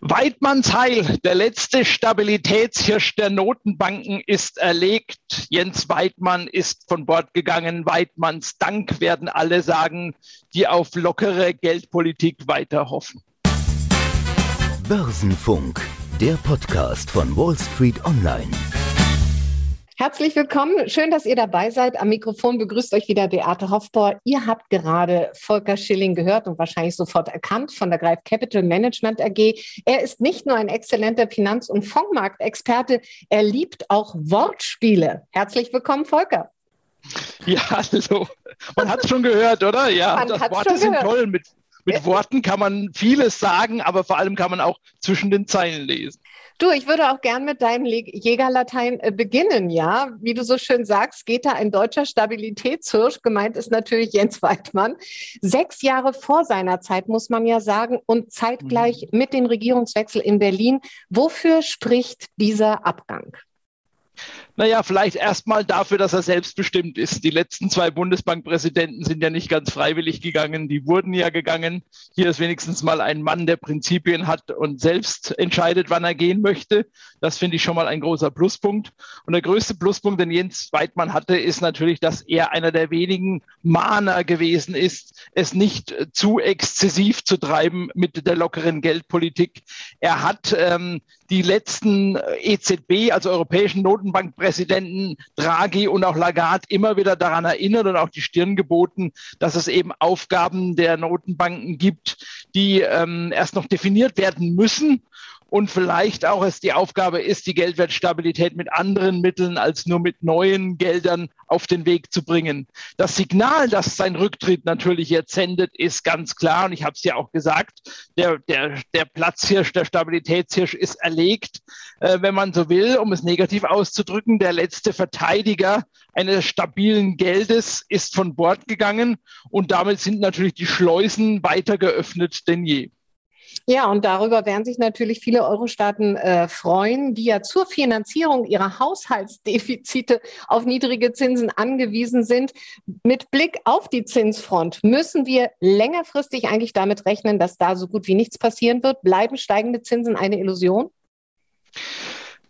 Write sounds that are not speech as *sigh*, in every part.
Weidmanns Heil, der letzte Stabilitätshirsch der Notenbanken ist erlegt. Jens Weidmann ist von Bord gegangen. Weidmanns Dank werden alle sagen, die auf lockere Geldpolitik weiter hoffen. Börsenfunk, der Podcast von Wall Street Online. Herzlich willkommen. Schön, dass ihr dabei seid. Am Mikrofon begrüßt euch wieder Beate Hofbauer. Ihr habt gerade Volker Schilling gehört und wahrscheinlich sofort erkannt von der Greif Capital Management AG. Er ist nicht nur ein exzellenter Finanz- und Fondsmarktexperte, er liebt auch Wortspiele. Herzlich willkommen, Volker. Ja, hallo. Man hat es schon gehört, oder? Ja, Man das Worte sind gehört. toll. Mit, mit Worten kann man vieles sagen, aber vor allem kann man auch zwischen den Zeilen lesen. Du, ich würde auch gern mit deinem Jägerlatein äh, beginnen, ja. Wie du so schön sagst, geht da ein deutscher Stabilitätshirsch. Gemeint ist natürlich Jens Weidmann. Sechs Jahre vor seiner Zeit, muss man ja sagen, und zeitgleich mit dem Regierungswechsel in Berlin. Wofür spricht dieser Abgang? Naja, vielleicht erstmal dafür, dass er selbstbestimmt ist. Die letzten zwei Bundesbankpräsidenten sind ja nicht ganz freiwillig gegangen, die wurden ja gegangen. Hier ist wenigstens mal ein Mann, der Prinzipien hat und selbst entscheidet, wann er gehen möchte. Das finde ich schon mal ein großer Pluspunkt. Und der größte Pluspunkt, den Jens Weidmann hatte, ist natürlich, dass er einer der wenigen Mahner gewesen ist, es nicht zu exzessiv zu treiben mit der lockeren Geldpolitik. Er hat ähm, die letzten äh, EZB, also europäischen Notenbankpräsidenten Draghi und auch Lagarde immer wieder daran erinnert und auch die Stirn geboten, dass es eben Aufgaben der Notenbanken gibt, die ähm, erst noch definiert werden müssen und vielleicht auch es die Aufgabe ist, die Geldwertstabilität mit anderen Mitteln als nur mit neuen Geldern auf den Weg zu bringen. Das Signal, das sein Rücktritt natürlich jetzt sendet, ist ganz klar. Und ich habe es ja auch gesagt, der, der, der Platzhirsch, der Stabilitätshirsch ist erlegt, äh, wenn man so will, um es negativ auszudrücken. Der letzte Verteidiger eines stabilen Geldes ist von Bord gegangen. Und damit sind natürlich die Schleusen weiter geöffnet denn je. Ja, und darüber werden sich natürlich viele Euro-Staaten äh, freuen, die ja zur Finanzierung ihrer Haushaltsdefizite auf niedrige Zinsen angewiesen sind. Mit Blick auf die Zinsfront müssen wir längerfristig eigentlich damit rechnen, dass da so gut wie nichts passieren wird. Bleiben steigende Zinsen eine Illusion?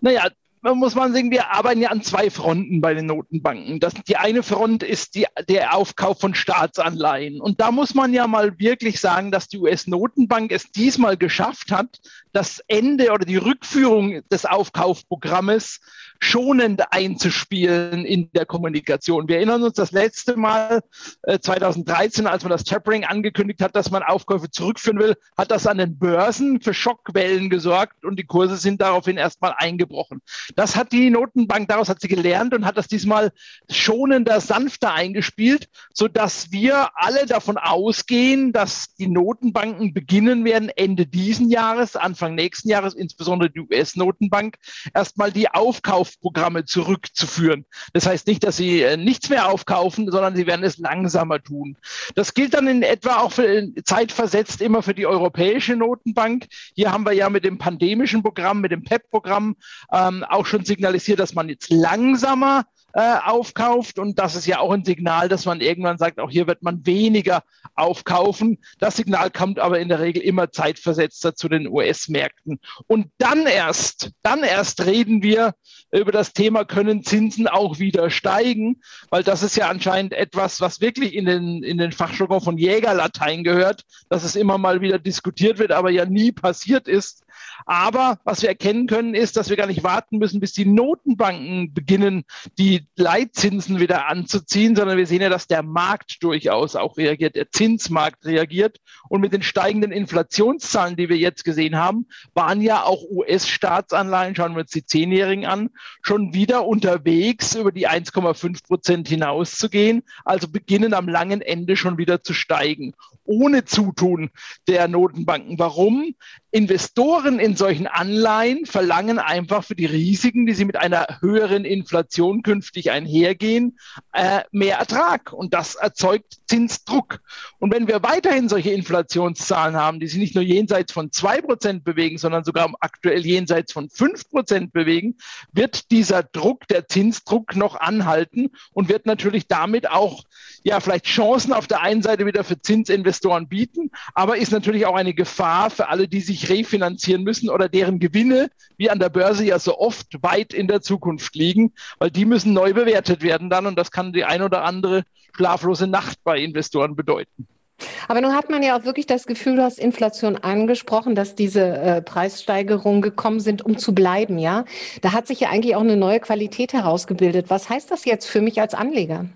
Naja, muss man sagen, wir arbeiten ja an zwei Fronten bei den Notenbanken. Das, die eine Front ist die, der Aufkauf von Staatsanleihen. Und da muss man ja mal wirklich sagen, dass die US-Notenbank es diesmal geschafft hat, das Ende oder die Rückführung des Aufkaufprogrammes schonend einzuspielen in der Kommunikation. Wir erinnern uns das letzte Mal äh, 2013, als man das Tapering angekündigt hat, dass man Aufkäufe zurückführen will, hat das an den Börsen für Schockwellen gesorgt und die Kurse sind daraufhin erstmal eingebrochen. Das hat die Notenbank, daraus hat sie gelernt und hat das diesmal schonender, sanfter eingespielt, sodass wir alle davon ausgehen, dass die Notenbanken beginnen werden, Ende diesen Jahres, Anfang nächsten Jahres, insbesondere die US-Notenbank, erstmal die Aufkaufprogramme zurückzuführen. Das heißt nicht, dass sie äh, nichts mehr aufkaufen, sondern sie werden es langsamer tun. Das gilt dann in etwa auch für zeitversetzt immer für die Europäische Notenbank. Hier haben wir ja mit dem pandemischen Programm, mit dem PEP-Programm ähm, auch schon signalisiert, dass man jetzt langsamer äh, aufkauft. Und das ist ja auch ein Signal, dass man irgendwann sagt, auch hier wird man weniger aufkaufen. Das Signal kommt aber in der Regel immer zeitversetzter zu den US-Märkten. Und dann erst, dann erst reden wir über das Thema, können Zinsen auch wieder steigen? Weil das ist ja anscheinend etwas, was wirklich in den, in den Fachjargon von Jägerlatein gehört, dass es immer mal wieder diskutiert wird, aber ja nie passiert ist. Aber was wir erkennen können, ist, dass wir gar nicht warten müssen, bis die Notenbanken beginnen, die Leitzinsen wieder anzuziehen, sondern wir sehen ja, dass der Markt durchaus auch reagiert, der Zinsmarkt reagiert. Und mit den steigenden Inflationszahlen, die wir jetzt gesehen haben, waren ja auch US-Staatsanleihen, schauen wir uns die Zehnjährigen an, schon wieder unterwegs, über die 1,5 Prozent hinauszugehen. Also beginnen am langen Ende schon wieder zu steigen, ohne Zutun der Notenbanken. Warum? Investoren in solchen Anleihen verlangen einfach für die Risiken, die sie mit einer höheren Inflation künftig einhergehen, äh, mehr Ertrag. Und das erzeugt Zinsdruck. Und wenn wir weiterhin solche Inflationszahlen haben, die sich nicht nur jenseits von zwei Prozent bewegen, sondern sogar aktuell jenseits von fünf Prozent bewegen, wird dieser Druck, der Zinsdruck noch anhalten und wird natürlich damit auch ja vielleicht Chancen auf der einen Seite wieder für Zinsinvestoren Investoren bieten, aber ist natürlich auch eine Gefahr für alle, die sich refinanzieren müssen oder deren Gewinne, wie an der Börse ja so oft, weit in der Zukunft liegen, weil die müssen neu bewertet werden dann und das kann die ein oder andere schlaflose Nacht bei Investoren bedeuten. Aber nun hat man ja auch wirklich das Gefühl, du hast Inflation angesprochen, dass diese äh, Preissteigerungen gekommen sind, um zu bleiben, ja? Da hat sich ja eigentlich auch eine neue Qualität herausgebildet. Was heißt das jetzt für mich als Anleger?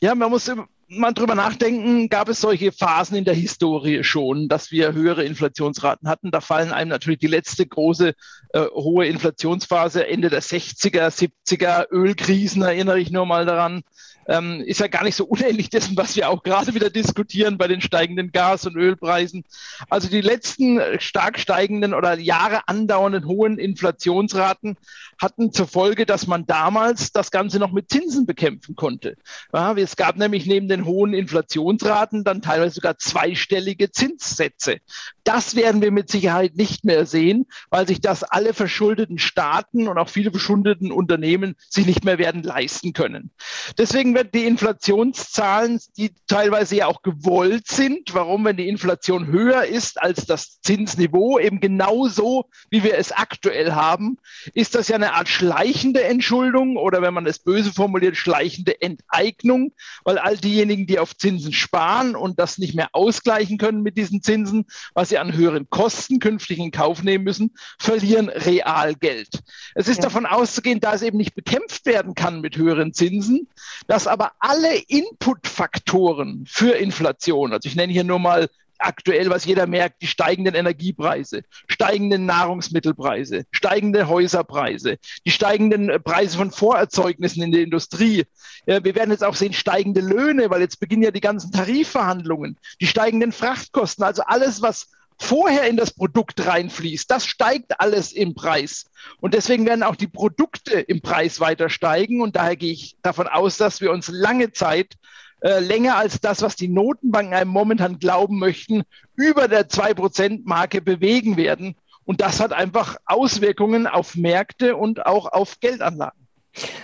Ja, man muss mal drüber nachdenken, gab es solche Phasen in der Historie schon, dass wir höhere Inflationsraten hatten. Da fallen einem natürlich die letzte große äh, hohe Inflationsphase Ende der 60er, 70er, Ölkrisen, erinnere ich nur mal daran ähm, ist ja gar nicht so unähnlich dessen, was wir auch gerade wieder diskutieren bei den steigenden Gas- und Ölpreisen. Also die letzten stark steigenden oder Jahre andauernden hohen Inflationsraten hatten zur Folge, dass man damals das Ganze noch mit Zinsen bekämpfen konnte. Ja, es gab nämlich neben den hohen Inflationsraten dann teilweise sogar zweistellige Zinssätze. Das werden wir mit Sicherheit nicht mehr sehen, weil sich das alle verschuldeten Staaten und auch viele verschuldeten Unternehmen sich nicht mehr werden leisten können. Deswegen werden die Inflationszahlen, die teilweise ja auch gewollt sind, warum, wenn die Inflation höher ist als das Zinsniveau, eben genauso, wie wir es aktuell haben, ist das ja eine Art schleichende Entschuldung oder wenn man es böse formuliert, schleichende Enteignung, weil all diejenigen, die auf Zinsen sparen und das nicht mehr ausgleichen können mit diesen Zinsen, was sie an höheren Kosten künftig in Kauf nehmen müssen, verlieren real Geld. Es ist ja. davon auszugehen, da es eben nicht bekämpft werden kann mit höheren Zinsen, dass aber alle Inputfaktoren für Inflation, also ich nenne hier nur mal aktuell, was jeder merkt, die steigenden Energiepreise, steigenden Nahrungsmittelpreise, steigende Häuserpreise, die steigenden Preise von Vorerzeugnissen in der Industrie. Wir werden jetzt auch sehen steigende Löhne, weil jetzt beginnen ja die ganzen Tarifverhandlungen, die steigenden Frachtkosten, also alles, was vorher in das Produkt reinfließt, das steigt alles im Preis. Und deswegen werden auch die Produkte im Preis weiter steigen. Und daher gehe ich davon aus, dass wir uns lange Zeit äh, länger als das, was die Notenbanken einem momentan glauben möchten, über der 2%-Marke bewegen werden. Und das hat einfach Auswirkungen auf Märkte und auch auf Geldanlagen.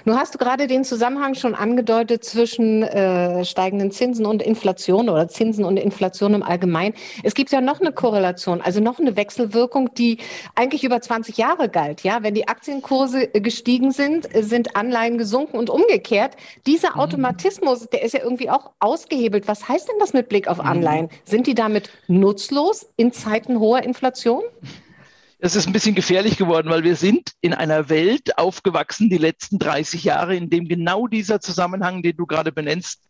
Nun hast du gerade den Zusammenhang schon angedeutet zwischen äh, steigenden Zinsen und Inflation oder Zinsen und Inflation im Allgemeinen. Es gibt ja noch eine Korrelation, also noch eine Wechselwirkung, die eigentlich über 20 Jahre galt. Ja, wenn die Aktienkurse äh, gestiegen sind, sind Anleihen gesunken und umgekehrt. Dieser mhm. Automatismus, der ist ja irgendwie auch ausgehebelt. Was heißt denn das mit Blick auf mhm. Anleihen? Sind die damit nutzlos in Zeiten hoher Inflation? Es ist ein bisschen gefährlich geworden, weil wir sind in einer Welt aufgewachsen, die letzten 30 Jahre, in dem genau dieser Zusammenhang, den du gerade benennst,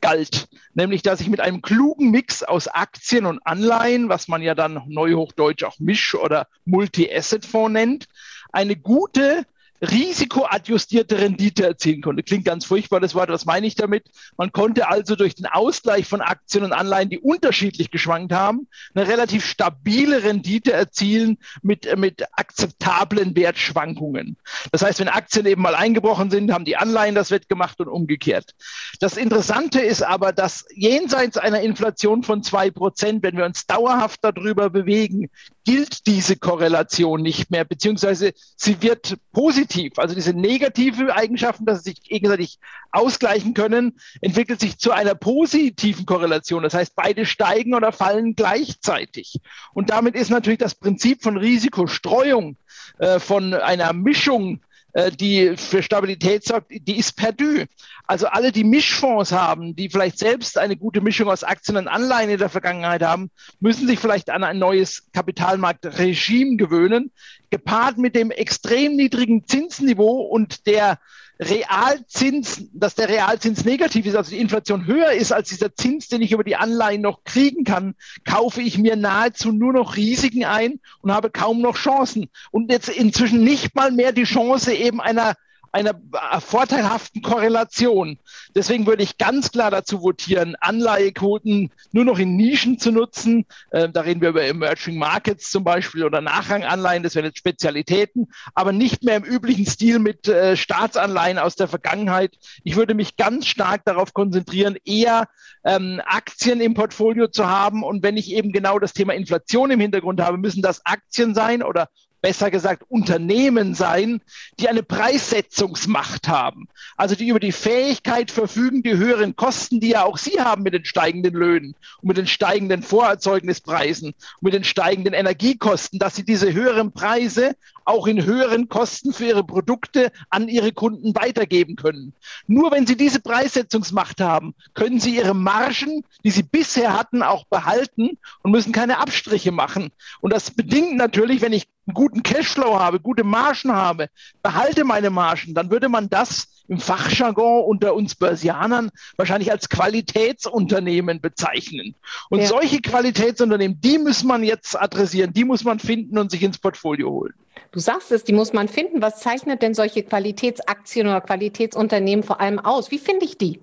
galt. Nämlich, dass ich mit einem klugen Mix aus Aktien und Anleihen, was man ja dann neuhochdeutsch auch Misch- oder Multi-Asset-Fonds nennt, eine gute risikoadjustierte Rendite erzielen konnte. Klingt ganz furchtbar, das Wort. Was meine ich damit? Man konnte also durch den Ausgleich von Aktien und Anleihen, die unterschiedlich geschwankt haben, eine relativ stabile Rendite erzielen mit, mit akzeptablen Wertschwankungen. Das heißt, wenn Aktien eben mal eingebrochen sind, haben die Anleihen das wettgemacht und umgekehrt. Das Interessante ist aber, dass jenseits einer Inflation von zwei Prozent, wenn wir uns dauerhaft darüber bewegen, gilt diese Korrelation nicht mehr, beziehungsweise sie wird positiv. Also diese negative Eigenschaften, dass sie sich gegenseitig ausgleichen können, entwickelt sich zu einer positiven Korrelation. Das heißt, beide steigen oder fallen gleichzeitig. Und damit ist natürlich das Prinzip von Risikostreuung, äh, von einer Mischung äh, die für Stabilität sorgt, die ist perdu. Also alle, die Mischfonds haben, die vielleicht selbst eine gute Mischung aus Aktien und Anleihen in der Vergangenheit haben, müssen sich vielleicht an ein neues Kapitalmarktregime gewöhnen, gepaart mit dem extrem niedrigen Zinsniveau und der Realzins, dass der Realzins negativ ist, also die Inflation höher ist als dieser Zins, den ich über die Anleihen noch kriegen kann, kaufe ich mir nahezu nur noch Risiken ein und habe kaum noch Chancen. Und jetzt inzwischen nicht mal mehr die Chance eben einer einer vorteilhaften Korrelation. Deswegen würde ich ganz klar dazu votieren, Anleihequoten nur noch in Nischen zu nutzen. Äh, da reden wir über Emerging Markets zum Beispiel oder Nachranganleihen, das wären jetzt Spezialitäten, aber nicht mehr im üblichen Stil mit äh, Staatsanleihen aus der Vergangenheit. Ich würde mich ganz stark darauf konzentrieren, eher ähm, Aktien im Portfolio zu haben. Und wenn ich eben genau das Thema Inflation im Hintergrund habe, müssen das Aktien sein oder besser gesagt Unternehmen sein, die eine Preissetzungsmacht haben. Also die über die Fähigkeit verfügen, die höheren Kosten, die ja auch sie haben mit den steigenden Löhnen und mit den steigenden Vorerzeugnispreisen und mit den steigenden Energiekosten, dass sie diese höheren Preise auch in höheren Kosten für ihre Produkte an ihre Kunden weitergeben können. Nur wenn sie diese Preissetzungsmacht haben, können sie ihre Margen, die sie bisher hatten, auch behalten und müssen keine Abstriche machen. Und das bedingt natürlich, wenn ich einen guten Cashflow habe, gute Margen habe, behalte meine Margen, dann würde man das im Fachjargon unter uns Börsianern wahrscheinlich als Qualitätsunternehmen bezeichnen. Und ja. solche Qualitätsunternehmen, die muss man jetzt adressieren, die muss man finden und sich ins Portfolio holen. Du sagst es, die muss man finden. Was zeichnet denn solche Qualitätsaktien oder Qualitätsunternehmen vor allem aus? Wie finde ich die?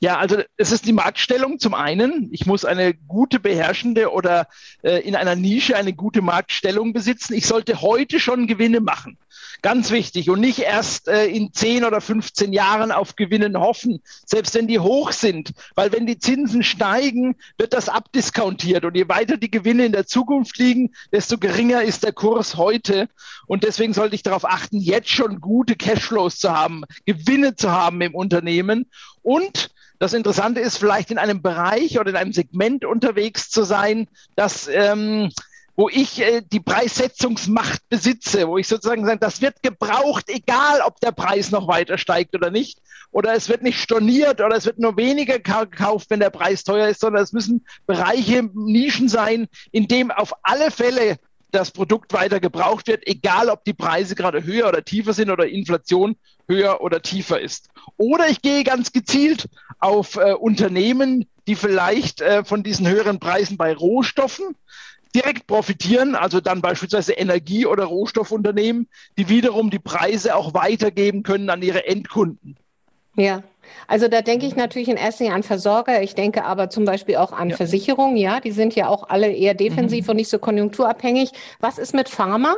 Ja, also es ist die Marktstellung zum einen. Ich muss eine gute beherrschende oder äh, in einer Nische eine gute Marktstellung besitzen. Ich sollte heute schon Gewinne machen. Ganz wichtig. Und nicht erst äh, in 10 oder 15 Jahren auf Gewinnen hoffen, selbst wenn die hoch sind. Weil wenn die Zinsen steigen, wird das abdiskontiert. Und je weiter die Gewinne in der Zukunft liegen, desto geringer ist der Kurs heute. Und deswegen sollte ich darauf achten, jetzt schon gute Cashflows zu haben, Gewinne zu haben im Unternehmen. Und das Interessante ist vielleicht in einem Bereich oder in einem Segment unterwegs zu sein, das ähm, wo ich äh, die Preissetzungsmacht besitze, wo ich sozusagen sage, das wird gebraucht, egal ob der Preis noch weiter steigt oder nicht. Oder es wird nicht storniert oder es wird nur weniger gekauft, wenn der Preis teuer ist, sondern es müssen Bereiche, Nischen sein, in dem auf alle Fälle das Produkt weiter gebraucht wird, egal ob die Preise gerade höher oder tiefer sind oder Inflation höher oder tiefer ist. Oder ich gehe ganz gezielt auf äh, Unternehmen, die vielleicht äh, von diesen höheren Preisen bei Rohstoffen direkt profitieren, also dann beispielsweise Energie- oder Rohstoffunternehmen, die wiederum die Preise auch weitergeben können an ihre Endkunden. Ja, also da denke ich natürlich in erster Linie an Versorger. Ich denke aber zum Beispiel auch an ja. Versicherungen. Ja, die sind ja auch alle eher defensiv mhm. und nicht so konjunkturabhängig. Was ist mit Pharma?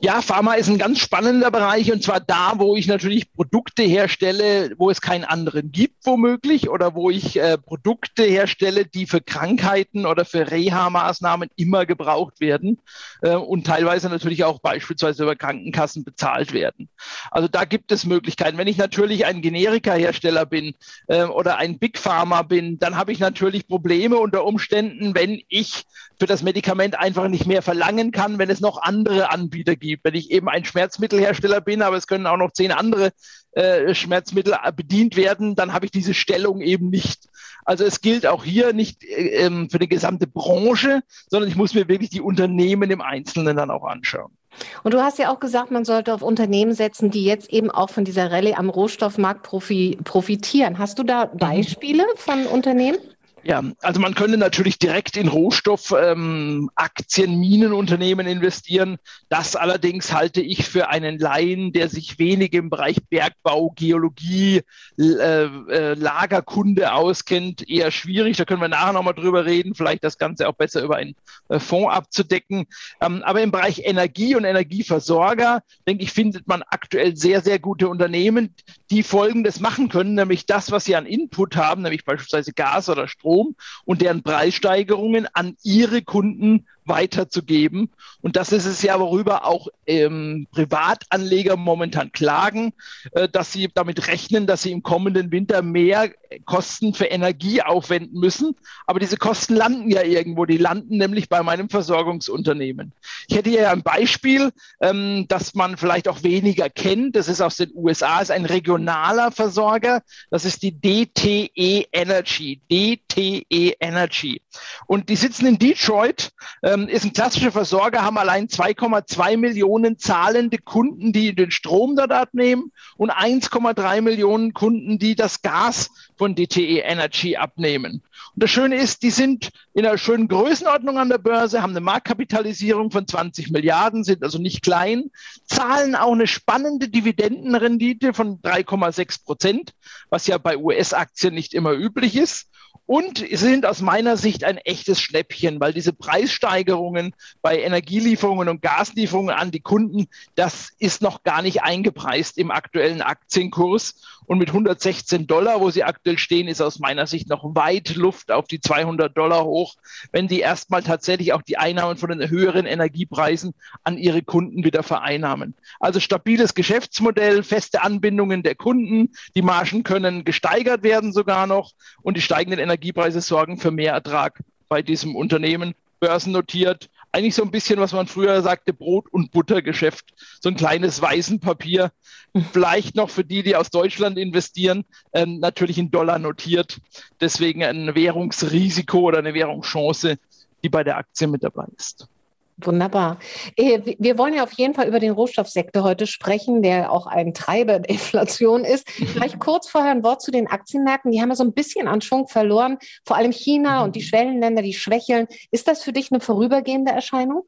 Ja, Pharma ist ein ganz spannender Bereich und zwar da, wo ich natürlich Produkte herstelle, wo es keinen anderen gibt, womöglich, oder wo ich äh, Produkte herstelle, die für Krankheiten oder für Reha-Maßnahmen immer gebraucht werden äh, und teilweise natürlich auch beispielsweise über Krankenkassen bezahlt werden. Also da gibt es Möglichkeiten. Wenn ich natürlich ein Generika-Hersteller bin äh, oder ein Big Pharma bin, dann habe ich natürlich Probleme unter Umständen, wenn ich für das Medikament einfach nicht mehr verlangen kann, wenn es noch andere Anbieter gibt. Wenn ich eben ein Schmerzmittelhersteller bin, aber es können auch noch zehn andere äh, Schmerzmittel bedient werden, dann habe ich diese Stellung eben nicht. Also es gilt auch hier nicht äh, ähm, für die gesamte Branche, sondern ich muss mir wirklich die Unternehmen im Einzelnen dann auch anschauen. Und du hast ja auch gesagt, man sollte auf Unternehmen setzen, die jetzt eben auch von dieser Rallye am Rohstoffmarkt profitieren. Hast du da mhm. Beispiele von Unternehmen? Ja, also man könnte natürlich direkt in Rohstoffaktien, ähm, Minenunternehmen investieren. Das allerdings halte ich für einen Laien, der sich wenig im Bereich Bergbau, Geologie, äh, äh, Lagerkunde auskennt, eher schwierig. Da können wir nachher nochmal drüber reden, vielleicht das Ganze auch besser über einen äh, Fonds abzudecken. Ähm, aber im Bereich Energie und Energieversorger, denke ich, findet man aktuell sehr, sehr gute Unternehmen, die Folgendes machen können, nämlich das, was sie an Input haben, nämlich beispielsweise Gas oder Strom, Strom und deren Preissteigerungen an ihre Kunden weiterzugeben. Und das ist es ja, worüber auch ähm, Privatanleger momentan klagen, äh, dass sie damit rechnen, dass sie im kommenden Winter mehr Kosten für Energie aufwenden müssen. Aber diese Kosten landen ja irgendwo. Die landen nämlich bei meinem Versorgungsunternehmen. Ich hätte hier ein Beispiel, ähm, das man vielleicht auch weniger kennt. Das ist aus den USA, ist ein regionaler Versorger. Das ist die DTE Energy. DTE Energy. Und die sitzen in Detroit. Äh, ähm, ist ein klassischer Versorger, haben allein 2,2 Millionen zahlende Kunden, die den Strom dort abnehmen und 1,3 Millionen Kunden, die das Gas von DTE Energy abnehmen. Und das Schöne ist, die sind in einer schönen Größenordnung an der Börse, haben eine Marktkapitalisierung von 20 Milliarden, sind also nicht klein, zahlen auch eine spannende Dividendenrendite von 3,6 Prozent, was ja bei US-Aktien nicht immer üblich ist. Und sind aus meiner Sicht ein echtes Schnäppchen, weil diese Preissteigerungen bei Energielieferungen und Gaslieferungen an die Kunden, das ist noch gar nicht eingepreist im aktuellen Aktienkurs. Und mit 116 Dollar, wo sie aktuell stehen, ist aus meiner Sicht noch weit Luft auf die 200 Dollar hoch, wenn die erstmal tatsächlich auch die Einnahmen von den höheren Energiepreisen an ihre Kunden wieder vereinnahmen. Also stabiles Geschäftsmodell, feste Anbindungen der Kunden, die Margen können gesteigert werden sogar noch und die steigenden Energiepreise sorgen für mehr Ertrag bei diesem Unternehmen, börsennotiert, eigentlich so ein bisschen, was man früher sagte, Brot- und Buttergeschäft. So ein kleines Weißenpapier. *laughs* Vielleicht noch für die, die aus Deutschland investieren, ähm, natürlich in Dollar notiert. Deswegen ein Währungsrisiko oder eine Währungschance, die bei der Aktie mit dabei ist. Wunderbar. Äh, wir wollen ja auf jeden Fall über den Rohstoffsektor heute sprechen, der auch ein Treiber der *laughs* Inflation ist. Vielleicht kurz vorher ein Wort zu den Aktienmärkten. Die haben ja so ein bisschen an Schwung verloren. Vor allem China und die Schwellenländer, die schwächeln. Ist das für dich eine vorübergehende Erscheinung?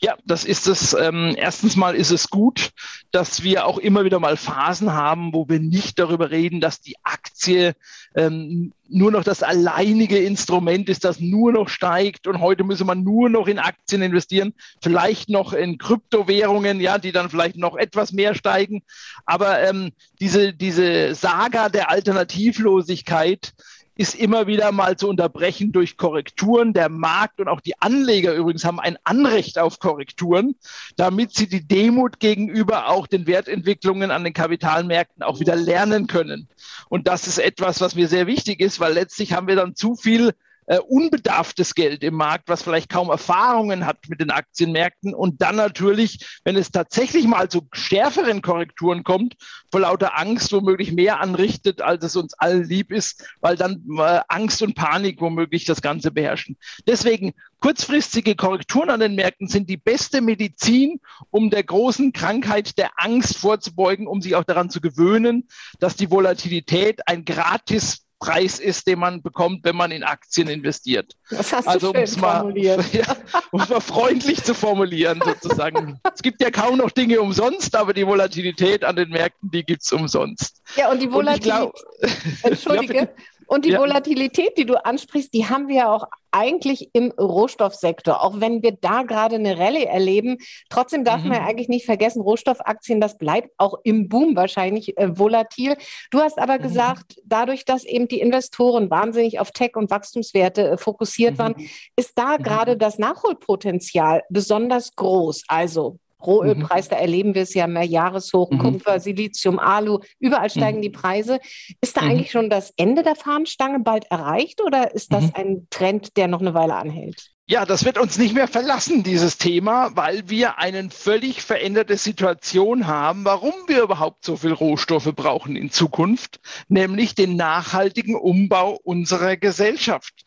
Ja, das ist es. Ähm, erstens mal ist es gut, dass wir auch immer wieder mal Phasen haben, wo wir nicht darüber reden, dass die Aktie ähm, nur noch das alleinige Instrument ist, das nur noch steigt und heute müsse man nur noch in Aktien investieren, vielleicht noch in Kryptowährungen, ja, die dann vielleicht noch etwas mehr steigen. Aber ähm, diese, diese Saga der Alternativlosigkeit ist immer wieder mal zu unterbrechen durch Korrekturen. Der Markt und auch die Anleger übrigens haben ein Anrecht auf Korrekturen, damit sie die Demut gegenüber auch den Wertentwicklungen an den Kapitalmärkten auch wieder lernen können. Und das ist etwas, was mir sehr wichtig ist, weil letztlich haben wir dann zu viel äh, unbedarftes Geld im Markt, was vielleicht kaum Erfahrungen hat mit den Aktienmärkten und dann natürlich, wenn es tatsächlich mal zu schärferen Korrekturen kommt, vor lauter Angst womöglich mehr anrichtet, als es uns allen lieb ist, weil dann äh, Angst und Panik womöglich das Ganze beherrschen. Deswegen kurzfristige Korrekturen an den Märkten sind die beste Medizin, um der großen Krankheit der Angst vorzubeugen, um sich auch daran zu gewöhnen, dass die Volatilität ein gratis Preis ist, den man bekommt, wenn man in Aktien investiert. Das hast also, du schön mal, formuliert. *laughs* Ja, um es mal freundlich zu formulieren, sozusagen. *laughs* es gibt ja kaum noch Dinge umsonst, aber die Volatilität an den Märkten, die gibt es umsonst. Ja, und die Volatilität. Und glaub, *laughs* Entschuldige. Und die ja. Volatilität, die du ansprichst, die haben wir ja auch eigentlich im Rohstoffsektor. Auch wenn wir da gerade eine Rallye erleben, trotzdem darf mhm. man ja eigentlich nicht vergessen, Rohstoffaktien, das bleibt auch im Boom wahrscheinlich äh, volatil. Du hast aber mhm. gesagt, dadurch, dass eben die Investoren wahnsinnig auf Tech- und Wachstumswerte äh, fokussiert mhm. waren, ist da mhm. gerade das Nachholpotenzial besonders groß. Also Rohölpreis, mhm. da erleben wir es ja mehr Jahreshoch, mhm. Kupfer, Silizium, Alu, überall steigen mhm. die Preise. Ist da mhm. eigentlich schon das Ende der Fahnenstange bald erreicht oder ist das mhm. ein Trend, der noch eine Weile anhält? Ja, das wird uns nicht mehr verlassen, dieses Thema, weil wir eine völlig veränderte Situation haben, warum wir überhaupt so viel Rohstoffe brauchen in Zukunft, nämlich den nachhaltigen Umbau unserer Gesellschaft.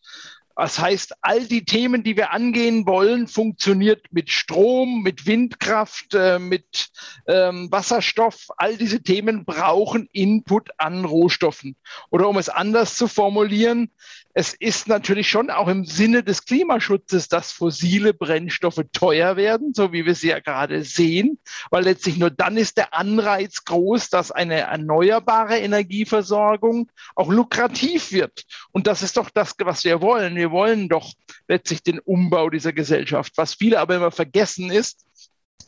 Das heißt, all die Themen, die wir angehen wollen, funktioniert mit Strom, mit Windkraft, äh, mit ähm, Wasserstoff. All diese Themen brauchen Input an Rohstoffen. Oder um es anders zu formulieren, es ist natürlich schon auch im Sinne des Klimaschutzes, dass fossile Brennstoffe teuer werden, so wie wir sie ja gerade sehen, weil letztlich nur dann ist der Anreiz groß, dass eine erneuerbare Energieversorgung auch lukrativ wird. Und das ist doch das, was wir wollen. Wir wollen doch letztlich den Umbau dieser Gesellschaft. Was viele aber immer vergessen ist,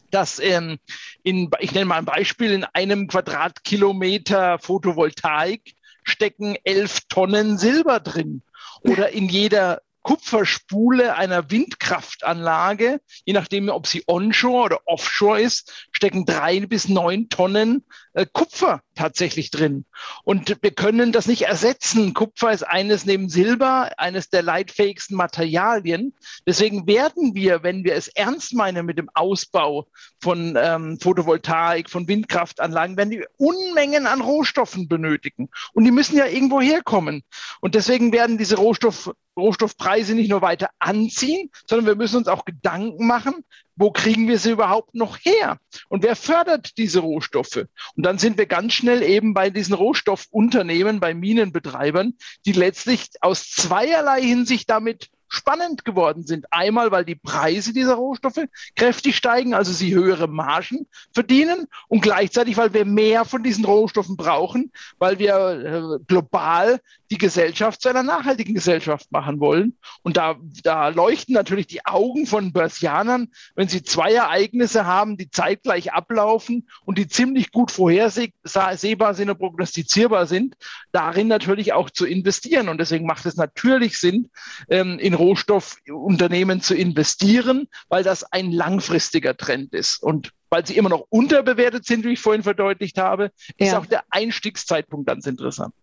dass ähm, in, ich nenne mal ein Beispiel, in einem Quadratkilometer Photovoltaik stecken elf Tonnen Silber drin oder in jeder Kupferspule einer Windkraftanlage, je nachdem, ob sie onshore oder offshore ist, stecken drei bis neun Tonnen äh, Kupfer tatsächlich drin. Und wir können das nicht ersetzen. Kupfer ist eines neben Silber, eines der leitfähigsten Materialien. Deswegen werden wir, wenn wir es ernst meinen mit dem Ausbau von ähm, Photovoltaik, von Windkraftanlagen, werden wir Unmengen an Rohstoffen benötigen. Und die müssen ja irgendwo herkommen. Und deswegen werden diese Rohstoff, Rohstoffpreise nicht nur weiter anziehen, sondern wir müssen uns auch Gedanken machen, wo kriegen wir sie überhaupt noch her? Und wer fördert diese Rohstoffe? Und dann sind wir ganz schnell eben bei diesen Rohstoffunternehmen, bei Minenbetreibern, die letztlich aus zweierlei Hinsicht damit spannend geworden sind. Einmal, weil die Preise dieser Rohstoffe kräftig steigen, also sie höhere Margen verdienen und gleichzeitig, weil wir mehr von diesen Rohstoffen brauchen, weil wir äh, global die Gesellschaft zu einer nachhaltigen Gesellschaft machen wollen. Und da, da leuchten natürlich die Augen von Börsianern, wenn sie zwei Ereignisse haben, die zeitgleich ablaufen und die ziemlich gut vorhersehbar sind und prognostizierbar sind, darin natürlich auch zu investieren. Und deswegen macht es natürlich Sinn, ähm, in Rohstoffunternehmen zu investieren, weil das ein langfristiger Trend ist. Und weil sie immer noch unterbewertet sind, wie ich vorhin verdeutlicht habe, ist ja. auch der Einstiegszeitpunkt ganz interessant.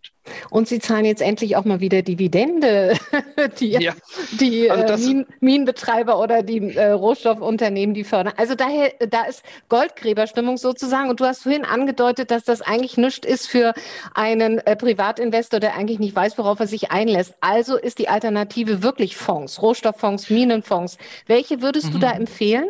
Und Sie zahlen jetzt endlich auch mal wieder Dividende, *laughs* die, ja. die also äh, Minen, Minenbetreiber oder die äh, Rohstoffunternehmen, die fördern. Also daher, da ist Goldgräberstimmung sozusagen. Und du hast vorhin angedeutet, dass das eigentlich nichts ist für einen äh, Privatinvestor, der eigentlich nicht weiß, worauf er sich einlässt. Also ist die Alternative wirklich Fonds, Rohstofffonds, Minenfonds. Welche würdest mhm. du da empfehlen?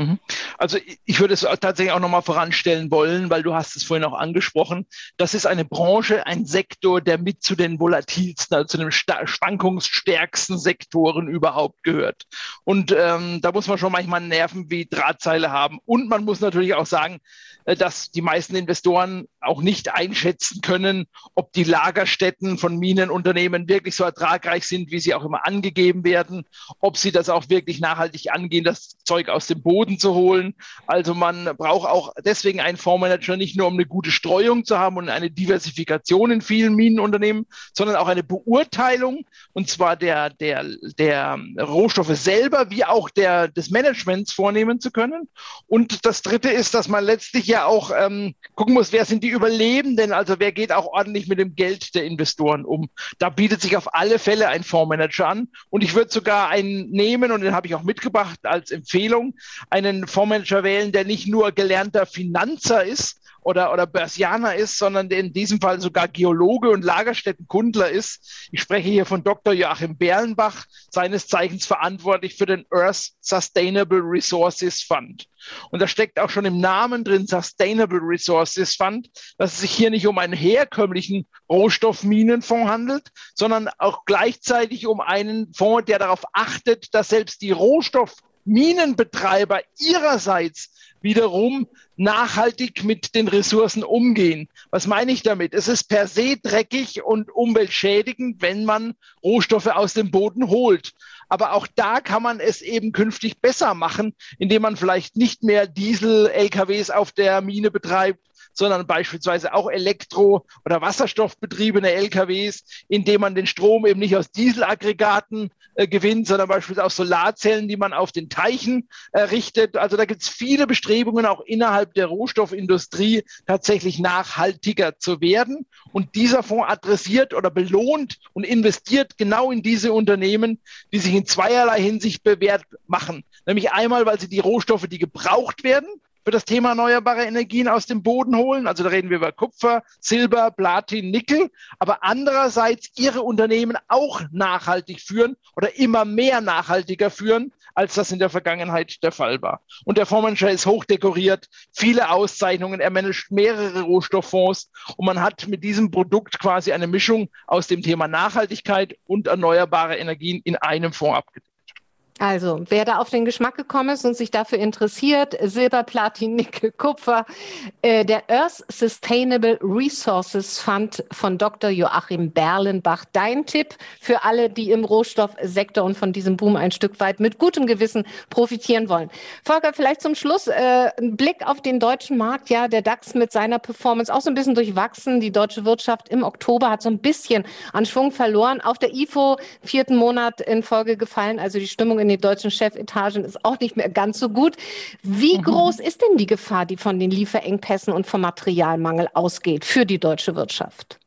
Mhm. Also ich würde es tatsächlich auch nochmal voranstellen wollen, weil du hast es vorhin auch angesprochen. Das ist eine Branche, ein Sektor, der mit zu den volatilsten, also zu den schwankungsstärksten Sektoren überhaupt gehört. Und ähm, da muss man schon manchmal Nerven wie Drahtseile haben. Und man muss natürlich auch sagen, äh, dass die meisten Investoren auch nicht einschätzen können, ob die Lagerstätten von Minenunternehmen wirklich so ertragreich sind, wie sie auch immer angegeben werden, ob sie das auch wirklich nachhaltig angehen, das Zeug aus dem Boden zu holen. Also man braucht auch deswegen einen Fondsmanager nicht nur, um eine gute Streuung zu haben und eine Diversifikation in vielen Minenunternehmen, sondern auch eine Beurteilung, und zwar der, der, der Rohstoffe selber wie auch der, des Managements vornehmen zu können. Und das Dritte ist, dass man letztlich ja auch ähm, gucken muss, wer sind die Überlebenden, also wer geht auch ordentlich mit dem Geld der Investoren um. Da bietet sich auf alle Fälle ein Fondsmanager an. Und ich würde sogar einen nehmen, und den habe ich auch mitgebracht als Empfehlung, einen Fondsmanager wählen, der nicht nur gelernter Finanzer ist, oder, oder Börsianer ist, sondern der in diesem Fall sogar Geologe und Lagerstättenkundler ist. Ich spreche hier von Dr. Joachim Berlenbach, seines Zeichens verantwortlich für den Earth Sustainable Resources Fund. Und da steckt auch schon im Namen drin Sustainable Resources Fund, dass es sich hier nicht um einen herkömmlichen Rohstoffminenfonds handelt, sondern auch gleichzeitig um einen Fonds, der darauf achtet, dass selbst die Rohstoffminenbetreiber ihrerseits wiederum nachhaltig mit den Ressourcen umgehen. Was meine ich damit? Es ist per se dreckig und umweltschädigend, wenn man Rohstoffe aus dem Boden holt. Aber auch da kann man es eben künftig besser machen, indem man vielleicht nicht mehr Diesel-LKWs auf der Mine betreibt, sondern beispielsweise auch Elektro- oder Wasserstoffbetriebene LKWs, indem man den Strom eben nicht aus Dieselaggregaten äh, gewinnt, sondern beispielsweise aus Solarzellen, die man auf den Teichen errichtet. Also da gibt es viele Bestrebungen auch innerhalb der Rohstoffindustrie tatsächlich nachhaltiger zu werden. Und dieser Fonds adressiert oder belohnt und investiert genau in diese Unternehmen, die sich in zweierlei Hinsicht bewährt machen. Nämlich einmal, weil sie die Rohstoffe, die gebraucht werden, für das Thema erneuerbare Energien aus dem Boden holen. Also da reden wir über Kupfer, Silber, Platin, Nickel, aber andererseits ihre Unternehmen auch nachhaltig führen oder immer mehr nachhaltiger führen, als das in der Vergangenheit der Fall war. Und der Fondsmanager ist hochdekoriert, viele Auszeichnungen, er managt mehrere Rohstofffonds und man hat mit diesem Produkt quasi eine Mischung aus dem Thema Nachhaltigkeit und erneuerbare Energien in einem Fonds abgedeckt. Also, wer da auf den Geschmack gekommen ist und sich dafür interessiert, Silber, Platin, Nickel, Kupfer, äh, der Earth Sustainable Resources Fund von Dr. Joachim Berlenbach. Dein Tipp für alle, die im Rohstoffsektor und von diesem Boom ein Stück weit mit gutem Gewissen profitieren wollen. Volker, vielleicht zum Schluss äh, ein Blick auf den deutschen Markt. Ja, der DAX mit seiner Performance auch so ein bisschen durchwachsen. Die deutsche Wirtschaft im Oktober hat so ein bisschen an Schwung verloren. Auf der IFO vierten Monat in Folge gefallen. Also die Stimmung in den deutschen Chefetagen ist auch nicht mehr ganz so gut. Wie mhm. groß ist denn die Gefahr, die von den Lieferengpässen und vom Materialmangel ausgeht für die deutsche Wirtschaft?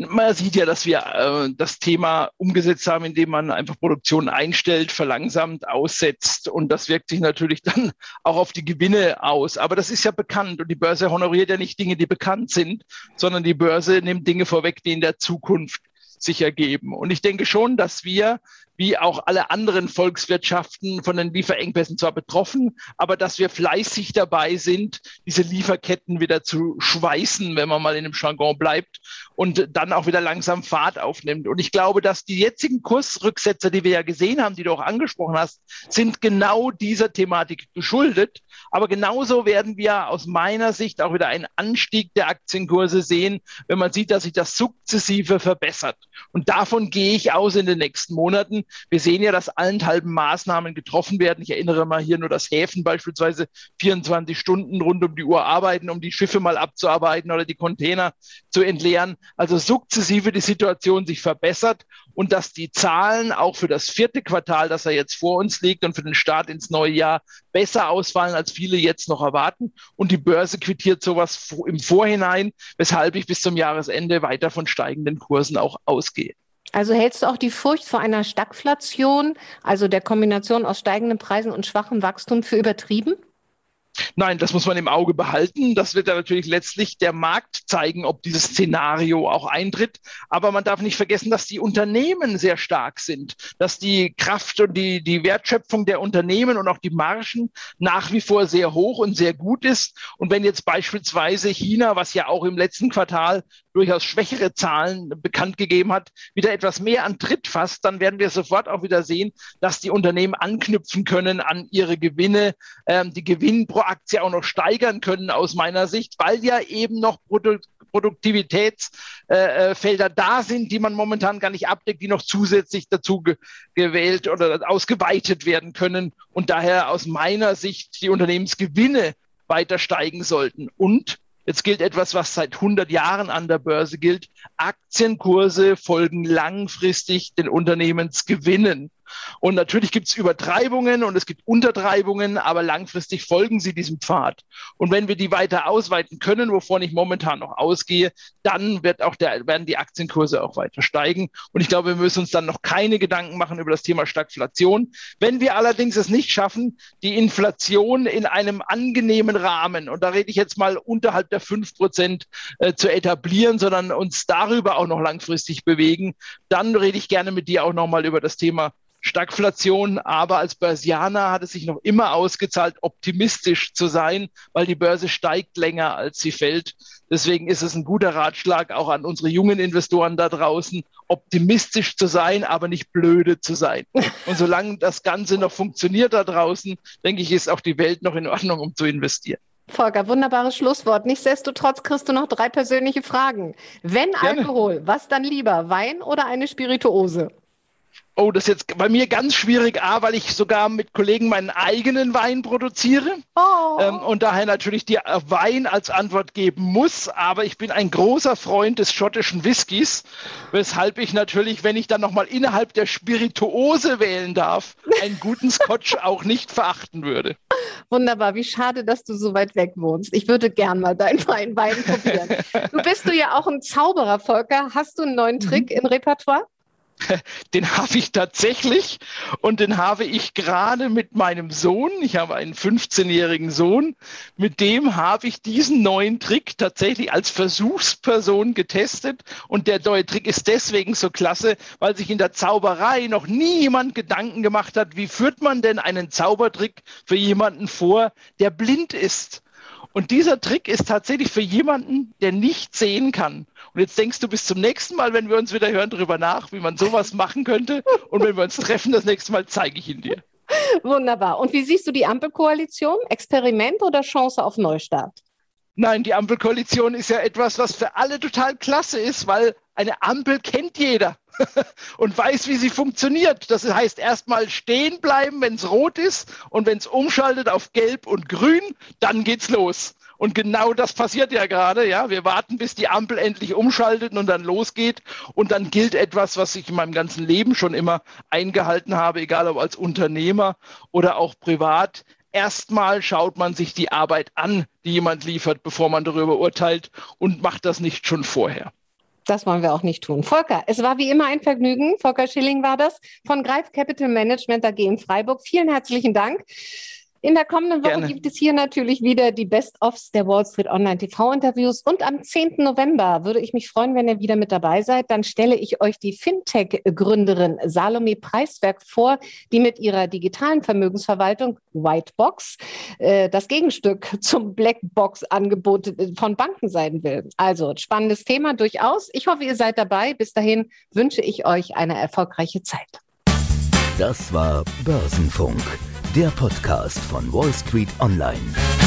Man sieht ja, dass wir äh, das Thema umgesetzt haben, indem man einfach Produktion einstellt, verlangsamt, aussetzt. Und das wirkt sich natürlich *laughs* dann auch auf die Gewinne aus. Aber das ist ja bekannt. Und die Börse honoriert ja nicht Dinge, die bekannt sind, sondern die Börse nimmt Dinge vorweg, die in der Zukunft sich ergeben. Und ich denke schon, dass wir wie auch alle anderen Volkswirtschaften von den Lieferengpässen zwar betroffen, aber dass wir fleißig dabei sind, diese Lieferketten wieder zu schweißen, wenn man mal in dem Jargon bleibt und dann auch wieder langsam Fahrt aufnimmt. Und ich glaube, dass die jetzigen Kursrücksetzer, die wir ja gesehen haben, die du auch angesprochen hast, sind genau dieser Thematik geschuldet. Aber genauso werden wir aus meiner Sicht auch wieder einen Anstieg der Aktienkurse sehen, wenn man sieht, dass sich das sukzessive verbessert. Und davon gehe ich aus in den nächsten Monaten. Wir sehen ja, dass allenthalben Maßnahmen getroffen werden. Ich erinnere mal hier nur, dass Häfen beispielsweise 24 Stunden rund um die Uhr arbeiten, um die Schiffe mal abzuarbeiten oder die Container zu entleeren. Also sukzessive die Situation sich verbessert und dass die Zahlen auch für das vierte Quartal, das er jetzt vor uns liegt und für den Start ins neue Jahr besser ausfallen, als viele jetzt noch erwarten. Und die Börse quittiert sowas im Vorhinein, weshalb ich bis zum Jahresende weiter von steigenden Kursen auch ausgehe. Also hältst du auch die Furcht vor einer Stagflation, also der Kombination aus steigenden Preisen und schwachem Wachstum, für übertrieben? Nein, das muss man im Auge behalten. Das wird dann natürlich letztlich der Markt zeigen, ob dieses Szenario auch eintritt. Aber man darf nicht vergessen, dass die Unternehmen sehr stark sind, dass die Kraft und die, die Wertschöpfung der Unternehmen und auch die Margen nach wie vor sehr hoch und sehr gut ist. Und wenn jetzt beispielsweise China, was ja auch im letzten Quartal durchaus schwächere Zahlen bekannt gegeben hat, wieder etwas mehr an Tritt fasst, dann werden wir sofort auch wieder sehen, dass die Unternehmen anknüpfen können an ihre Gewinne, ähm, die Gewinn pro Aktie auch noch steigern können aus meiner Sicht, weil ja eben noch Produ Produktivitätsfelder äh, äh da sind, die man momentan gar nicht abdeckt, die noch zusätzlich dazu ge gewählt oder ausgeweitet werden können und daher aus meiner Sicht die Unternehmensgewinne weiter steigen sollten. Und Jetzt gilt etwas, was seit 100 Jahren an der Börse gilt. Aktienkurse folgen langfristig den Unternehmensgewinnen. Und natürlich gibt es Übertreibungen und es gibt Untertreibungen, aber langfristig folgen sie diesem Pfad. Und wenn wir die weiter ausweiten können, wovon ich momentan noch ausgehe, dann wird auch der, werden die Aktienkurse auch weiter steigen. Und ich glaube, wir müssen uns dann noch keine Gedanken machen über das Thema Stagflation. Wenn wir allerdings es nicht schaffen, die Inflation in einem angenehmen Rahmen, und da rede ich jetzt mal unterhalb der fünf Prozent äh, zu etablieren, sondern uns darüber auch noch langfristig bewegen, dann rede ich gerne mit dir auch nochmal über das Thema Stagflation, aber als Börsianer hat es sich noch immer ausgezahlt, optimistisch zu sein, weil die Börse steigt länger, als sie fällt. Deswegen ist es ein guter Ratschlag auch an unsere jungen Investoren da draußen, optimistisch zu sein, aber nicht blöde zu sein. Und solange das Ganze noch funktioniert da draußen, denke ich, ist auch die Welt noch in Ordnung, um zu investieren. Volker, wunderbares Schlusswort. Nichtsdestotrotz kriegst du noch drei persönliche Fragen. Wenn Gerne. Alkohol, was dann lieber, Wein oder eine Spirituose? Oh, das ist jetzt bei mir ganz schwierig, A, weil ich sogar mit Kollegen meinen eigenen Wein produziere oh. ähm, und daher natürlich dir Wein als Antwort geben muss. Aber ich bin ein großer Freund des schottischen Whiskys, weshalb ich natürlich, wenn ich dann nochmal innerhalb der Spirituose wählen darf, einen guten Scotch *laughs* auch nicht verachten würde. Wunderbar, wie schade, dass du so weit weg wohnst. Ich würde gern mal deinen Wein, Wein probieren. *laughs* du bist du ja auch ein Zauberer, Volker. Hast du einen neuen Trick mhm. im Repertoire? *laughs* Den habe ich tatsächlich und den habe ich gerade mit meinem Sohn, ich habe einen 15-jährigen Sohn, mit dem habe ich diesen neuen Trick tatsächlich als Versuchsperson getestet und der neue Trick ist deswegen so klasse, weil sich in der Zauberei noch nie jemand Gedanken gemacht hat, wie führt man denn einen Zaubertrick für jemanden vor, der blind ist. Und dieser Trick ist tatsächlich für jemanden, der nicht sehen kann. Und jetzt denkst du bis zum nächsten Mal, wenn wir uns wieder hören, darüber nach, wie man sowas machen könnte. Und wenn wir uns treffen, das nächste Mal zeige ich ihn dir. Wunderbar. Und wie siehst du die Ampelkoalition? Experiment oder Chance auf Neustart? Nein, die Ampelkoalition ist ja etwas, was für alle total klasse ist, weil eine Ampel kennt jeder *laughs* und weiß, wie sie funktioniert. Das heißt, erstmal stehen bleiben, wenn es rot ist und wenn es umschaltet auf gelb und grün, dann geht's los. Und genau das passiert ja gerade. Ja, wir warten, bis die Ampel endlich umschaltet und dann losgeht. Und dann gilt etwas, was ich in meinem ganzen Leben schon immer eingehalten habe, egal ob als Unternehmer oder auch privat. Erstmal schaut man sich die Arbeit an, die jemand liefert, bevor man darüber urteilt und macht das nicht schon vorher. Das wollen wir auch nicht tun. Volker, es war wie immer ein Vergnügen. Volker Schilling war das von Greif Capital Management AG in Freiburg. Vielen herzlichen Dank. In der kommenden Woche Gerne. gibt es hier natürlich wieder die Best-ofs der Wall Street Online TV-Interviews. Und am 10. November würde ich mich freuen, wenn ihr wieder mit dabei seid. Dann stelle ich euch die Fintech-Gründerin Salome Preiswerk vor, die mit ihrer digitalen Vermögensverwaltung Whitebox äh, das Gegenstück zum Blackbox-Angebot von Banken sein will. Also spannendes Thema durchaus. Ich hoffe, ihr seid dabei. Bis dahin wünsche ich euch eine erfolgreiche Zeit. Das war Börsenfunk, der Podcast von Wall Street Online.